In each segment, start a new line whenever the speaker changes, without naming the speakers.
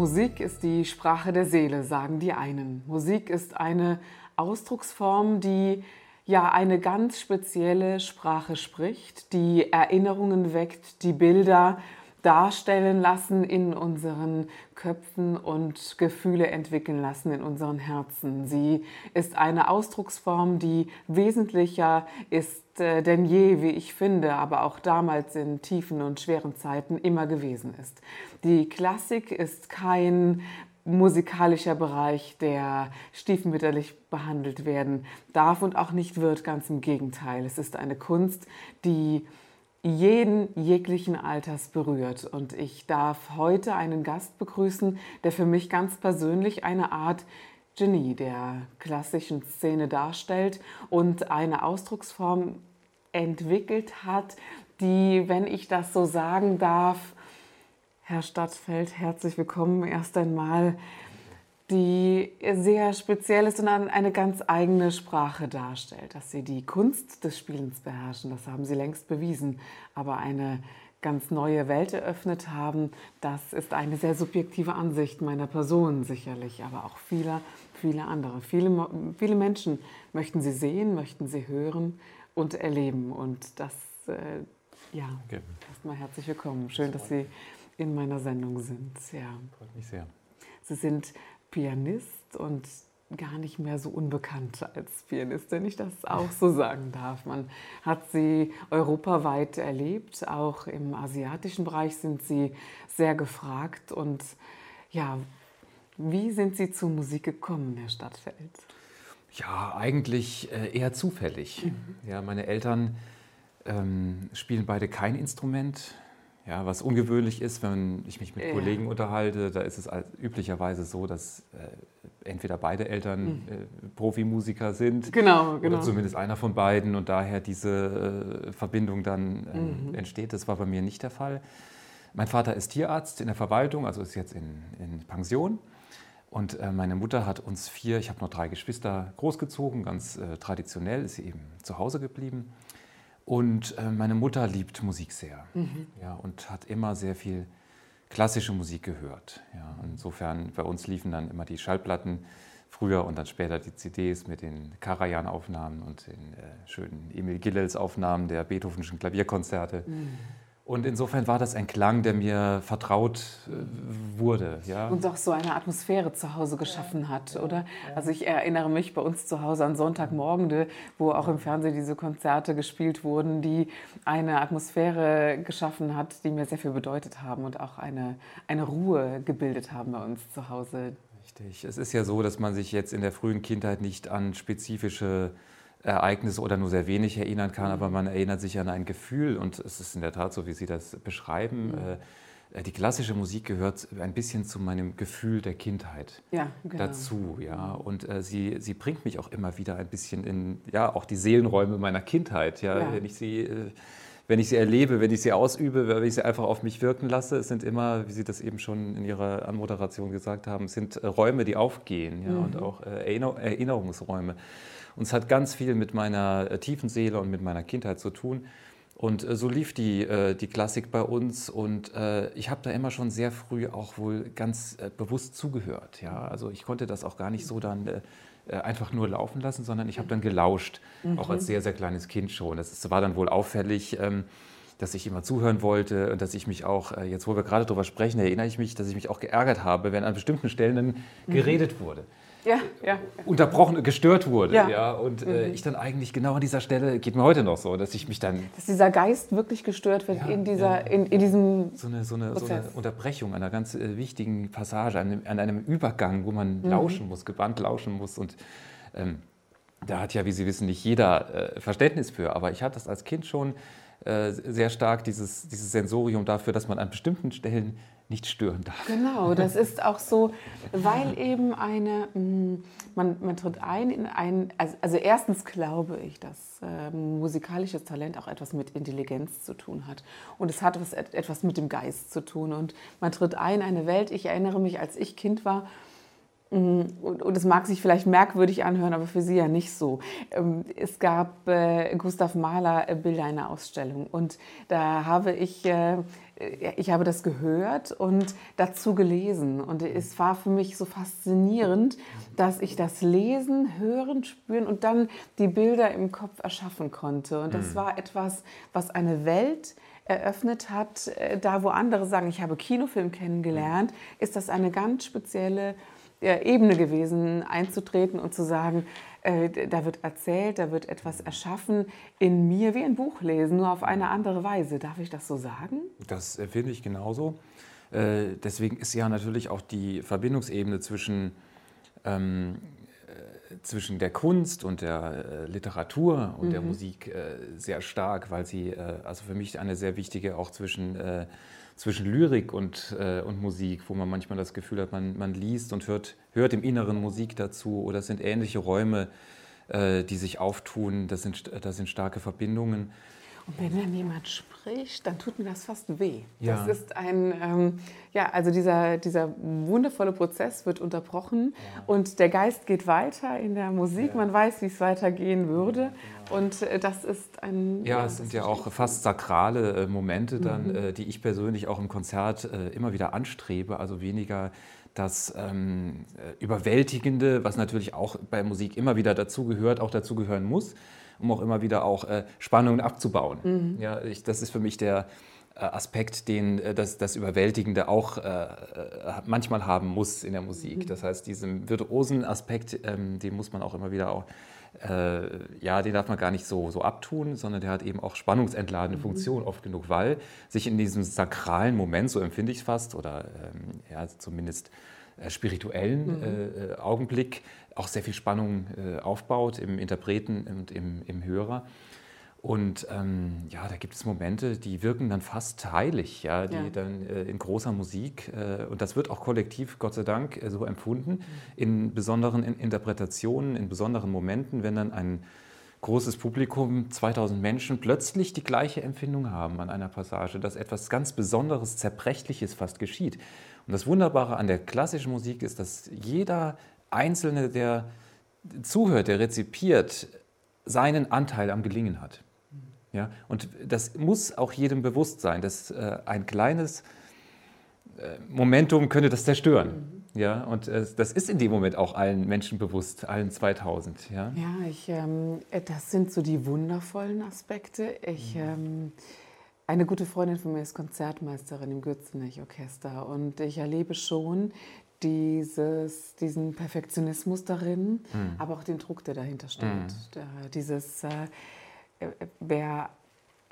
Musik ist die Sprache der Seele, sagen die einen. Musik ist eine Ausdrucksform, die ja eine ganz spezielle Sprache spricht, die Erinnerungen weckt, die Bilder darstellen lassen in unseren Köpfen und Gefühle entwickeln lassen in unseren Herzen. Sie ist eine Ausdrucksform, die wesentlicher ist äh, denn je, wie ich finde, aber auch damals in tiefen und schweren Zeiten immer gewesen ist. Die Klassik ist kein musikalischer Bereich, der stiefmütterlich behandelt werden darf und auch nicht wird, ganz im Gegenteil. Es ist eine Kunst, die jeden jeglichen Alters berührt. Und ich darf heute einen Gast begrüßen, der für mich ganz persönlich eine Art Genie der klassischen Szene darstellt und eine Ausdrucksform entwickelt hat, die, wenn ich das so sagen darf, Herr Stadtfeld, herzlich willkommen erst einmal die sehr speziell ist und eine ganz eigene Sprache darstellt. Dass sie die Kunst des Spielens beherrschen, das haben sie längst bewiesen, aber eine ganz neue Welt eröffnet haben, das ist eine sehr subjektive Ansicht meiner Person sicherlich, aber auch vieler, viele andere. Viele, viele Menschen möchten sie sehen, möchten sie hören und erleben und das, äh, ja, okay. erstmal herzlich willkommen. Schön, dass Sie in meiner Sendung sind. Ja.
Freut mich sehr.
Sie sind Pianist und gar nicht mehr so unbekannt als Pianist, wenn ich das auch so sagen darf. Man hat sie europaweit erlebt, auch im asiatischen Bereich sind sie sehr gefragt. Und ja, wie sind Sie zur Musik gekommen, Herr Stadtfeld?
Ja, eigentlich äh, eher zufällig. Mhm. Ja, meine Eltern ähm, spielen beide kein Instrument. Ja, was ungewöhnlich ist, wenn ich mich mit ja. Kollegen unterhalte, da ist es üblicherweise so, dass äh, entweder beide Eltern mhm. äh, Profimusiker sind
genau, genau.
oder zumindest einer von beiden und daher diese äh, Verbindung dann ähm, mhm. entsteht. Das war bei mir nicht der Fall. Mein Vater ist Tierarzt in der Verwaltung, also ist jetzt in, in Pension. Und äh, meine Mutter hat uns vier, ich habe noch drei Geschwister, großgezogen, ganz äh, traditionell ist sie eben zu Hause geblieben. Und äh, meine Mutter liebt Musik sehr mhm. ja, und hat immer sehr viel klassische Musik gehört. Ja. Insofern, bei uns liefen dann immer die Schallplatten früher und dann später die CDs mit den Karajan-Aufnahmen und den äh, schönen Emil Gillels-Aufnahmen der Beethovenschen Klavierkonzerte. Mhm. Und insofern war das ein Klang, der mir vertraut äh, wurde. Ja.
Und auch so eine Atmosphäre zu Hause geschaffen hat, oder? Also ich erinnere mich bei uns zu Hause an Sonntagmorgende, wo auch im Fernsehen diese Konzerte gespielt wurden, die eine Atmosphäre geschaffen hat, die mir sehr viel bedeutet haben und auch eine, eine Ruhe gebildet haben bei uns zu Hause.
Richtig. Es ist ja so, dass man sich jetzt in der frühen Kindheit nicht an spezifische Ereignisse oder nur sehr wenig erinnern kann, aber man erinnert sich an ein Gefühl und es ist in der Tat so, wie Sie das beschreiben. Mhm. Äh, die klassische Musik gehört ein bisschen zu meinem Gefühl der Kindheit
ja, genau.
dazu, ja. Und äh, sie, sie bringt mich auch immer wieder ein bisschen in, ja, auch die Seelenräume meiner Kindheit, ja. ja. Wenn ich sie äh, wenn ich sie erlebe, wenn ich sie ausübe, wenn ich sie einfach auf mich wirken lasse. Es sind immer, wie Sie das eben schon in Ihrer Anmoderation gesagt haben, sind Räume, die aufgehen ja, mhm. und auch Erinnerungsräume. Und es hat ganz viel mit meiner äh, tiefen Seele und mit meiner Kindheit zu tun. Und äh, so lief die, äh, die Klassik bei uns und ich habe da immer schon sehr früh auch wohl ganz bewusst zugehört. Ja? Also ich konnte das auch gar nicht so dann einfach nur laufen lassen, sondern ich habe dann gelauscht, mhm. auch als sehr, sehr kleines Kind schon. Das war dann wohl auffällig, ähm, dass ich immer zuhören wollte und dass ich mich auch, jetzt wo wir gerade darüber sprechen, erinnere ich mich, dass ich mich auch geärgert habe, wenn an bestimmten Stellen dann mhm. geredet wurde
ja, ja.
unterbrochen, gestört wurde. Ja. ja und äh, mhm. ich dann eigentlich genau an dieser Stelle, geht mir heute noch so, dass ich mich dann...
Dass dieser Geist wirklich gestört wird in, dieser, in, in diesem
so eine, so, eine, so eine Unterbrechung einer ganz äh, wichtigen Passage, an, an, einem Übergang, wo man mhm. lauschen muss, gebannt lauschen muss und... Ähm, da hat ja, wie Sie wissen, nicht jeder äh, Verständnis für, aber ich hatte das als Kind schon äh, sehr stark, dieses, dieses Sensorium dafür, dass man an bestimmten Stellen nicht stören darf.
Genau, das ist auch so, weil eben eine, mm, man, man tritt ein in ein, also, also erstens glaube ich, dass äh, musikalisches Talent auch etwas mit Intelligenz zu tun hat. Und es hat was, etwas mit dem Geist zu tun. Und man tritt ein in eine Welt, ich erinnere mich, als ich Kind war, und es mag sich vielleicht merkwürdig anhören, aber für Sie ja nicht so. Ähm, es gab äh, Gustav Mahler äh, Bilder einer Ausstellung und da habe ich ich habe das gehört und dazu gelesen. Und es war für mich so faszinierend, dass ich das Lesen, Hören, Spüren und dann die Bilder im Kopf erschaffen konnte. Und das mhm. war etwas, was eine Welt eröffnet hat. Äh, da, wo andere sagen, ich habe Kinofilm kennengelernt, ist das eine ganz spezielle Ebene gewesen, einzutreten und zu sagen, äh, da wird erzählt, da wird etwas erschaffen in mir wie ein Buch lesen, nur auf eine andere Weise. Darf ich das so sagen?
Das finde ich genauso. Äh, deswegen ist ja natürlich auch die Verbindungsebene zwischen, ähm, äh, zwischen der Kunst und der Literatur und mhm. der Musik sehr stark, weil sie also für mich eine sehr wichtige auch zwischen zwischen Lyrik und, äh, und Musik, wo man manchmal das Gefühl hat, man, man liest und hört, hört im Inneren Musik dazu oder es sind ähnliche Räume, äh, die sich auftun, das sind, das sind starke Verbindungen.
Und wenn dann jemand spricht, dann tut mir das fast weh. Ja. Das ist ein, ähm, ja, also dieser, dieser wundervolle Prozess wird unterbrochen ja. und der Geist geht weiter in der Musik. Ja. Man weiß, wie es weitergehen würde. Genau. Und äh, das ist ein.
Ja, es sind ja auch fast sakrale äh, Momente dann, mhm. äh, die ich persönlich auch im Konzert äh, immer wieder anstrebe. Also weniger das ähm, äh, Überwältigende, was natürlich auch bei Musik immer wieder dazugehört, auch dazugehören muss um auch immer wieder auch äh, Spannungen abzubauen. Mhm. Ja, ich, das ist für mich der äh, Aspekt, den äh, das, das Überwältigende auch äh, äh, manchmal haben muss in der Musik. Mhm. Das heißt, diesen virtuosen Aspekt, ähm, den muss man auch immer wieder auch äh, ja, den darf man gar nicht so, so abtun, sondern der hat eben auch spannungsentladene mhm. Funktion oft genug, weil sich in diesem sakralen Moment, so empfinde ich es fast, oder ähm, ja, zumindest spirituellen mhm. Äh, Augenblick, auch sehr viel Spannung äh, aufbaut im Interpreten und im, im Hörer. Und ähm, ja, da gibt es Momente, die wirken dann fast heilig, ja, die ja. dann äh, in großer Musik, äh, und das wird auch kollektiv, Gott sei Dank, äh, so empfunden, mhm. in besonderen in Interpretationen, in besonderen Momenten, wenn dann ein großes Publikum, 2000 Menschen, plötzlich die gleiche Empfindung haben an einer Passage, dass etwas ganz Besonderes, Zerbrechliches fast geschieht. Und das Wunderbare an der klassischen Musik ist, dass jeder Einzelne, der zuhört, der rezipiert, seinen Anteil am Gelingen hat. Ja? Und das muss auch jedem bewusst sein, dass äh, ein kleines äh, Momentum könnte das zerstören. Mhm. Ja? Und äh, das ist in dem Moment auch allen Menschen bewusst, allen 2000. Ja,
ja ich, ähm, das sind so die wundervollen Aspekte. Ich, mhm. ähm, eine gute Freundin von mir ist Konzertmeisterin im Gürzenich-Orchester und ich erlebe schon dieses, diesen Perfektionismus darin, mhm. aber auch den Druck, der dahinter steht. Mhm. Dieses, äh, äh, wer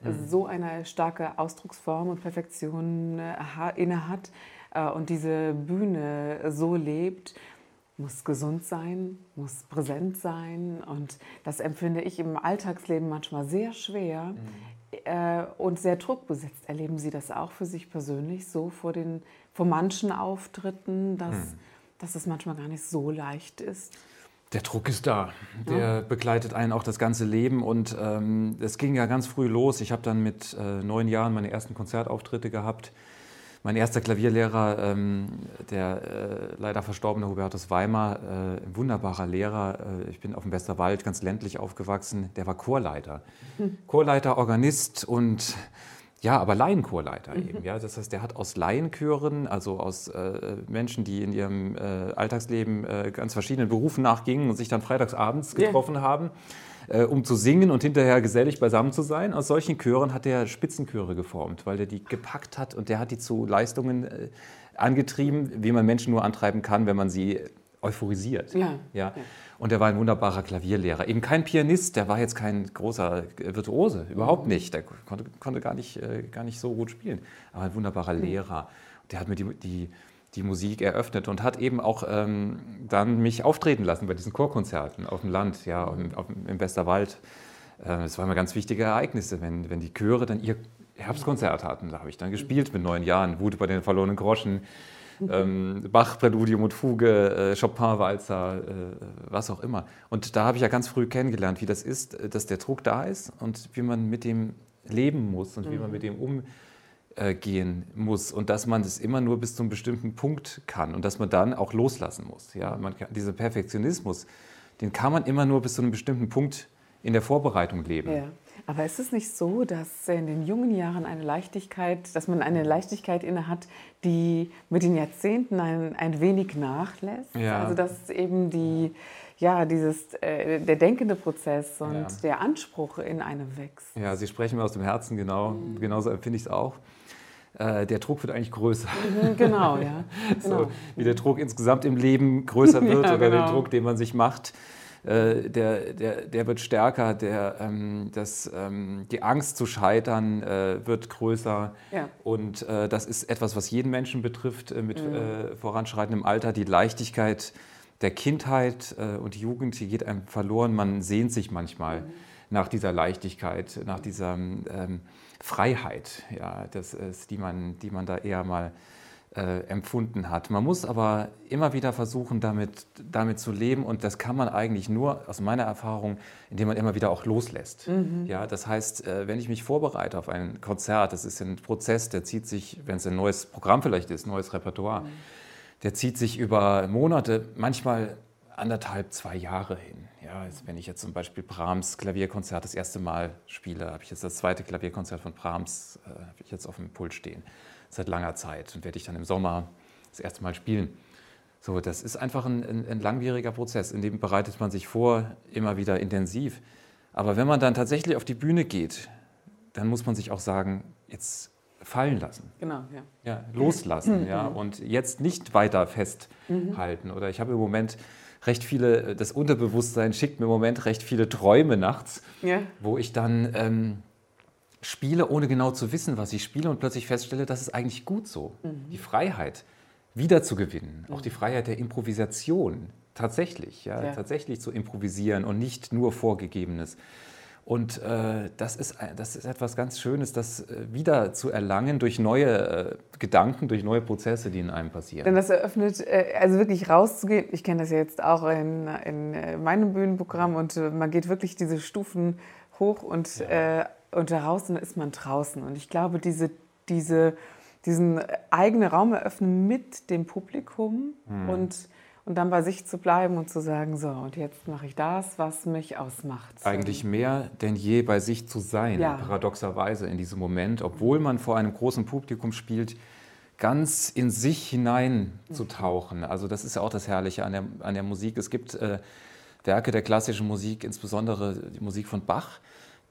mhm. so eine starke Ausdrucksform und Perfektion äh, inne hat äh, und diese Bühne so lebt, muss gesund sein, muss präsent sein. Und das empfinde ich im Alltagsleben manchmal sehr schwer mhm. äh, und sehr druckbesetzt. Erleben Sie das auch für sich persönlich so vor den vor manchen Auftritten, dass, hm. dass es manchmal gar nicht so leicht ist?
Der Druck ist da. Der ja. begleitet einen auch das ganze Leben. Und ähm, es ähm, ging ja ganz früh los. Ich habe dann mit äh, neun Jahren meine ersten Konzertauftritte gehabt. Mein erster Klavierlehrer, ähm, der äh, leider verstorbene Hubertus Weimar, äh, ein wunderbarer Lehrer. Äh, ich bin auf dem Westerwald ganz ländlich aufgewachsen. Der war Chorleiter. Hm. Chorleiter, Organist und ja, aber Laienchorleiter mhm. eben. Ja? Das heißt, der hat aus Laienchören, also aus äh, Menschen, die in ihrem äh, Alltagsleben äh, ganz verschiedenen Berufen nachgingen und sich dann freitagsabends getroffen yeah. haben, äh, um zu singen und hinterher gesellig beisammen zu sein. Aus solchen Chören hat er Spitzenchöre geformt, weil der die gepackt hat und der hat die zu Leistungen äh, angetrieben, wie man Menschen nur antreiben kann, wenn man sie euphorisiert. Ja. ja. Und er war ein wunderbarer Klavierlehrer. Eben kein Pianist, der war jetzt kein großer Virtuose, überhaupt mhm. nicht. Der konnte, konnte gar, nicht, äh, gar nicht so gut spielen. Aber ein wunderbarer mhm. Lehrer. Der hat mir die, die, die Musik eröffnet und hat eben auch ähm, dann mich auftreten lassen bei diesen Chorkonzerten auf dem Land, ja, im, auf, im Westerwald. Äh, das waren immer ganz wichtige Ereignisse, wenn, wenn die Chöre dann ihr Herbstkonzert hatten. Da habe ich dann gespielt mit neun Jahren, Wut bei den verlorenen Groschen, ähm, Bach, Präludium und Fuge, äh, Chopin-Walzer, äh, was auch immer. Und da habe ich ja ganz früh kennengelernt, wie das ist, äh, dass der Druck da ist und wie man mit dem leben muss und mhm. wie man mit dem umgehen muss und dass man das immer nur bis zu einem bestimmten Punkt kann und dass man dann auch loslassen muss. Ja? Man kann, dieser Perfektionismus, den kann man immer nur bis zu einem bestimmten Punkt in der Vorbereitung leben. Ja.
Aber ist es nicht so, dass in den jungen Jahren eine Leichtigkeit, dass man eine Leichtigkeit inne hat, die mit den Jahrzehnten ein, ein wenig nachlässt? Ja. Also dass eben die, ja, dieses, äh, der denkende Prozess und ja. der Anspruch in einem wächst.
Ja, Sie sprechen mir aus dem Herzen, genau. Mhm. Genauso empfinde ich es auch äh, der Druck wird eigentlich größer.
Mhm, genau, ja.
Genau. So, wie der Druck insgesamt im Leben größer wird ja, oder genau. der Druck, den man sich macht. Äh, der, der, der wird stärker, der, ähm, das, ähm, die Angst zu scheitern äh, wird größer. Ja. Und äh, das ist etwas, was jeden Menschen betrifft äh, mit mhm. Äh, voranschreitendem Alter. Die Leichtigkeit der Kindheit und Jugend, die geht einem verloren. Man sehnt sich manchmal mhm. nach dieser Leichtigkeit, nach dieser ähm, Freiheit, ja, das ist, die, man, die man da eher mal äh, empfunden hat. Man muss aber immer wieder versuchen, damit, damit zu leben und das kann man eigentlich nur aus meiner Erfahrung, indem man immer wieder auch loslässt. Mhm. Ja, das heißt, äh, wenn ich mich vorbereite auf ein Konzert, das ist ein Prozess, der zieht sich, wenn es ein neues Programm vielleicht ist, neues Repertoire, mhm. der zieht sich über Monate, manchmal anderthalb, zwei Jahre hin. Ja, wenn ich jetzt zum Beispiel Brahms Klavierkonzert das erste Mal spiele, habe ich jetzt das zweite Klavierkonzert von Brahms, äh, habe ich jetzt auf dem Pult stehen seit langer Zeit und werde ich dann im Sommer das erste Mal spielen. So, das ist einfach ein, ein, ein, langwieriger Prozess, in dem bereitet man sich vor, immer wieder intensiv. Aber wenn man dann tatsächlich auf die Bühne geht, dann muss man sich auch sagen, jetzt fallen lassen.
Genau, ja.
ja loslassen, mhm. ja, und jetzt nicht weiter festhalten. Mhm. Oder ich habe im Moment recht viele, das Unterbewusstsein schickt mir im Moment recht viele Träume nachts, ja. wo ich dann ähm, spiele, ohne genau zu wissen, was ich spiele und plötzlich feststelle, das ist eigentlich gut so. Mhm. Die Freiheit wiederzugewinnen, mhm. auch die Freiheit der Improvisation, tatsächlich, ja, ja, tatsächlich zu improvisieren und nicht nur Vorgegebenes. Und äh, das, ist, das ist etwas ganz Schönes, das äh, wieder zu erlangen durch neue äh, Gedanken, durch neue Prozesse, die in einem passieren.
Denn das eröffnet, äh, also wirklich rauszugehen. Ich kenne das ja jetzt auch in, in äh, meinem Bühnenprogramm und äh, man geht wirklich diese Stufen hoch und ja und draußen ist man draußen. Und ich glaube, diese, diese, diesen eigenen Raum eröffnen mit dem Publikum mhm. und, und dann bei sich zu bleiben und zu sagen, so, und jetzt mache ich das, was mich ausmacht.
Eigentlich mehr denn je bei sich zu sein, ja. paradoxerweise in diesem Moment, obwohl man vor einem großen Publikum spielt, ganz in sich hineinzutauchen. Also das ist ja auch das Herrliche an der, an der Musik. Es gibt äh, Werke der klassischen Musik, insbesondere die Musik von Bach,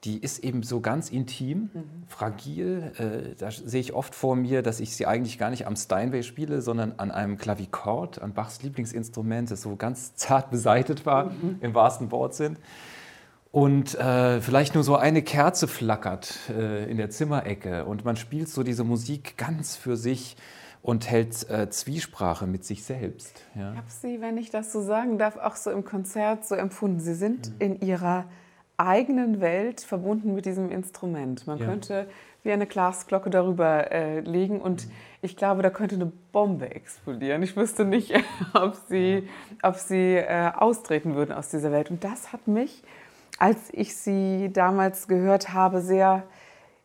die ist eben so ganz intim, mhm. fragil. Äh, da sehe ich oft vor mir, dass ich sie eigentlich gar nicht am Steinway spiele, sondern an einem Klavikord, an Bachs Lieblingsinstrument, das so ganz zart beseitet war, mhm. im wahrsten Wortsinn. Und äh, vielleicht nur so eine Kerze flackert äh, in der Zimmerecke und man spielt so diese Musik ganz für sich und hält äh, Zwiesprache mit sich selbst.
Ja. Ich habe Sie, wenn ich das so sagen darf, auch so im Konzert so empfunden. Sie sind mhm. in Ihrer eigenen Welt verbunden mit diesem Instrument. Man ja. könnte wie eine Glasglocke darüber äh, legen und mhm. ich glaube, da könnte eine Bombe explodieren. Ich wüsste nicht, ob sie, ob sie äh, austreten würden aus dieser Welt. Und das hat mich, als ich sie damals gehört habe, sehr,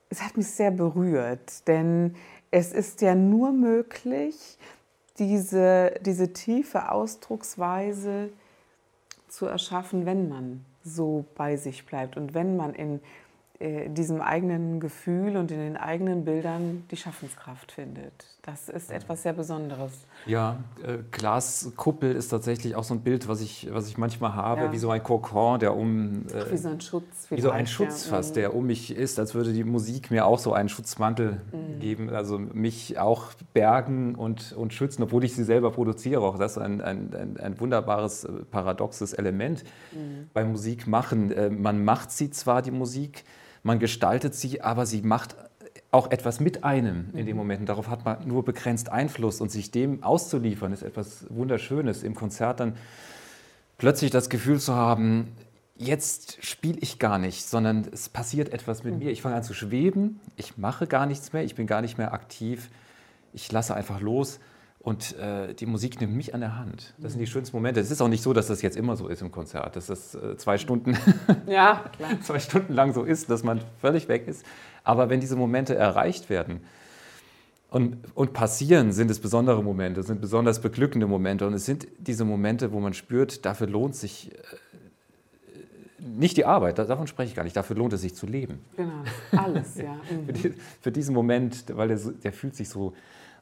es hat mich sehr berührt, denn es ist ja nur möglich, diese, diese tiefe Ausdrucksweise zu erschaffen, wenn man so bei sich bleibt und wenn man in äh, diesem eigenen Gefühl und in den eigenen Bildern die Schaffenskraft findet. Das ist etwas sehr Besonderes.
Ja, äh, Glaskuppel ist tatsächlich auch so ein Bild, was ich, was ich manchmal habe, ja. wie so ein Kokon, der um...
Äh, wie so ein Schutz.
Wie so ein Schutz ja. fast, mhm. der um mich ist, als würde die Musik mir auch so einen Schutzmantel mhm. geben, also mich auch bergen und, und schützen, obwohl ich sie selber produziere. Auch das ist ein, ein, ein, ein wunderbares, äh, paradoxes Element mhm. beim Musikmachen. Äh, man macht sie zwar, die Musik, man gestaltet sie, aber sie macht auch etwas mit einem in den mhm. Momenten. Darauf hat man nur begrenzt Einfluss und sich dem auszuliefern, ist etwas Wunderschönes. Im Konzert dann plötzlich das Gefühl zu haben, jetzt spiele ich gar nicht, sondern es passiert etwas mit mhm. mir. Ich fange an zu schweben, ich mache gar nichts mehr, ich bin gar nicht mehr aktiv, ich lasse einfach los und äh, die Musik nimmt mich an der Hand. Das sind die schönsten Momente. Es ist auch nicht so, dass das jetzt immer so ist im Konzert, dass das äh, zwei Stunden, ja, zwei Stunden lang so ist, dass man völlig weg ist. Aber wenn diese Momente erreicht werden, und, und, passieren sind es besondere Momente, sind besonders beglückende Momente. Und es sind diese Momente, wo man spürt, dafür lohnt sich äh, nicht die Arbeit, davon spreche ich gar nicht, dafür lohnt es sich zu leben.
Genau, alles, ja.
Mhm. für, die, für, diesen Moment, weil der, der fühlt sich so,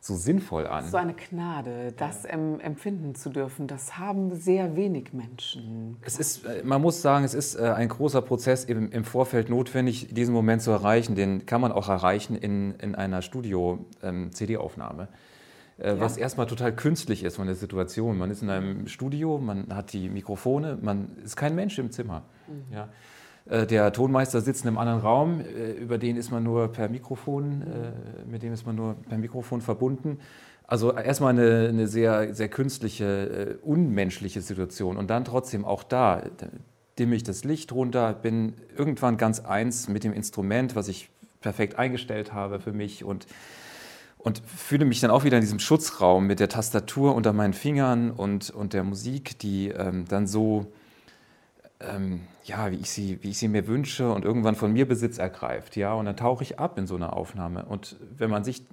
so sinnvoll an.
So eine Gnade, das ja. empfinden zu dürfen, das haben sehr wenig Menschen.
Es ist, äh, man muss sagen, es ist äh, ein großer Prozess im, im Vorfeld notwendig, diesen Moment zu erreichen. Den kann man auch erreichen in, in einer Studio-CD-Aufnahme. Ähm, äh, was ja. erstmal total künstlich ist von der Situation. Man ist in einem Studio, man hat die Mikrofone, man ist kein Mensch im Zimmer. Mhm. Ja. Äh, der Tonmeister sitzt in einem anderen Raum, äh, über den ist man nur per Mikrofon, mit dem ist man nur per Mikrofon verbunden. Also erstmal eine, eine sehr, sehr künstliche, unmenschliche Situation. Und dann trotzdem auch da dimme ich das Licht runter, bin irgendwann ganz eins mit dem Instrument, was ich perfekt eingestellt habe für mich und und fühle mich dann auch wieder in diesem Schutzraum mit der Tastatur unter meinen Fingern und, und der Musik, die ähm, dann so, ähm, ja, wie ich, sie, wie ich sie mir wünsche und irgendwann von mir Besitz ergreift. Ja? Und dann tauche ich ab in so einer Aufnahme. Und wenn man sich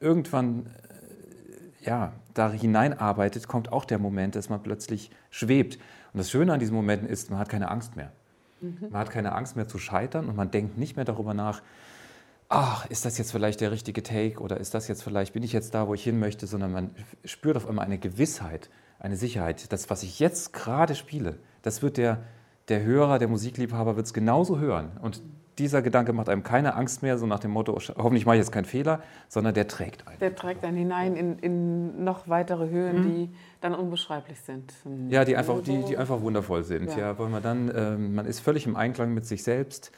irgendwann äh, ja, da hineinarbeitet, kommt auch der Moment, dass man plötzlich schwebt. Und das Schöne an diesen Momenten ist, man hat keine Angst mehr. Mhm. Man hat keine Angst mehr zu scheitern und man denkt nicht mehr darüber nach, ach, ist das jetzt vielleicht der richtige Take oder ist das jetzt vielleicht, bin ich jetzt da, wo ich hin möchte, sondern man spürt auf einmal eine Gewissheit, eine Sicherheit. Das, was ich jetzt gerade spiele, das wird der, der Hörer, der Musikliebhaber wird es genauso hören. Und dieser Gedanke macht einem keine Angst mehr, so nach dem Motto, hoffentlich mache ich jetzt keinen Fehler, sondern der trägt einen.
Der trägt einen hinein in, in noch weitere Höhen, mhm. die dann unbeschreiblich sind.
Ja, die einfach, die, die einfach wundervoll sind. Ja. ja weil man dann, äh, man ist völlig im Einklang mit sich selbst.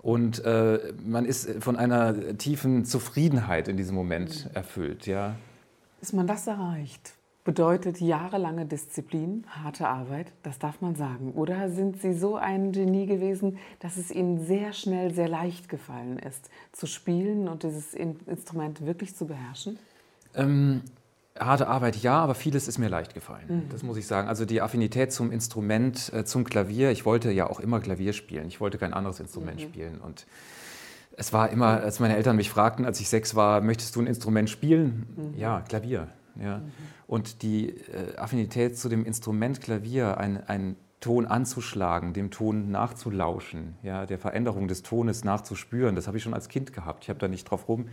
Und äh, man ist von einer tiefen Zufriedenheit in diesem Moment erfüllt. Ja.
Ist man das erreicht? Bedeutet jahrelange Disziplin, harte Arbeit, das darf man sagen. Oder sind Sie so ein Genie gewesen, dass es Ihnen sehr schnell, sehr leicht gefallen ist, zu spielen und dieses Instrument wirklich zu beherrschen?
Ähm, Harte Arbeit ja, aber vieles ist mir leicht gefallen. Mhm. Das muss ich sagen. Also die Affinität zum Instrument, äh, zum Klavier. Ich wollte ja auch immer Klavier spielen. Ich wollte kein anderes Instrument mhm. spielen. Und es war immer, als meine Eltern mich fragten, als ich sechs war, möchtest du ein Instrument spielen? Mhm. Ja, Klavier. Ja. Mhm. Und die äh, Affinität zu dem Instrument Klavier, einen Ton anzuschlagen, dem Ton nachzulauschen, ja, der Veränderung des Tones nachzuspüren, das habe ich schon als Kind gehabt. Ich habe da nicht drauf rum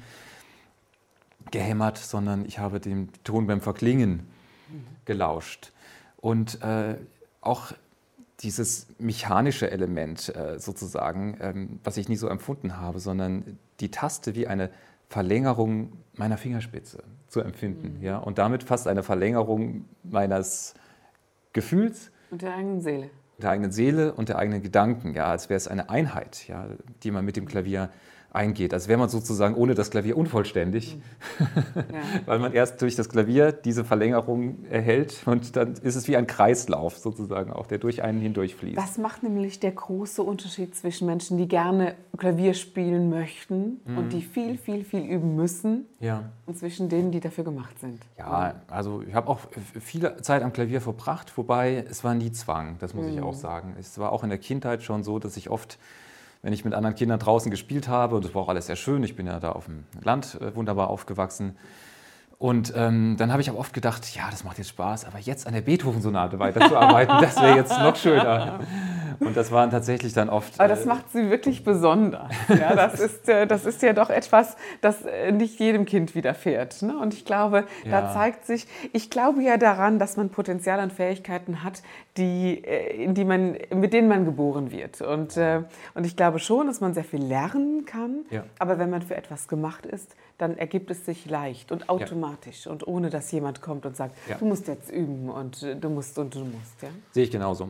gehämmert, sondern ich habe dem Ton beim Verklingen gelauscht. Und äh, auch dieses mechanische Element äh, sozusagen, ähm, was ich nie so empfunden habe, sondern die Taste wie eine Verlängerung meiner Fingerspitze zu empfinden. Mhm. Ja? Und damit fast eine Verlängerung meines Gefühls.
Und der eigenen Seele.
Der eigenen Seele und der eigenen Gedanken, ja, als wäre es eine Einheit, ja, die man mit dem Klavier eingeht. Als wäre man sozusagen ohne das Klavier unvollständig, mhm. ja. weil man erst durch das Klavier diese Verlängerung erhält und dann ist es wie ein Kreislauf sozusagen auch, der durch einen hindurchfließt.
Das macht nämlich der große Unterschied zwischen Menschen, die gerne Klavier spielen möchten mhm. und die viel, viel, viel üben müssen ja. und zwischen denen, die dafür gemacht sind.
Ja, also ich habe auch viel Zeit am Klavier verbracht, wobei es war nie Zwang, das muss mhm. ich auch sagen. Es war auch in der Kindheit schon so, dass ich oft wenn ich mit anderen Kindern draußen gespielt habe. Und das war auch alles sehr schön. Ich bin ja da auf dem Land äh, wunderbar aufgewachsen. Und ähm, dann habe ich aber oft gedacht, ja, das macht jetzt Spaß, aber jetzt an der Beethoven-Sonate weiterzuarbeiten, das wäre jetzt noch schöner. Und das waren tatsächlich dann oft.
Aber das äh, macht sie wirklich besonders. Ja, das, ist, äh, das ist ja doch etwas, das äh, nicht jedem Kind widerfährt. Ne? Und ich glaube, ja. da zeigt sich, ich glaube ja daran, dass man Potenzial und Fähigkeiten hat, die, äh, die man, mit denen man geboren wird. Und, und ich glaube schon, dass man sehr viel lernen kann. Ja. Aber wenn man für etwas gemacht ist, dann ergibt es sich leicht und automatisch ja. und ohne dass jemand kommt und sagt, ja. du musst jetzt üben und du musst und du musst. Ja?
Sehe ich genauso.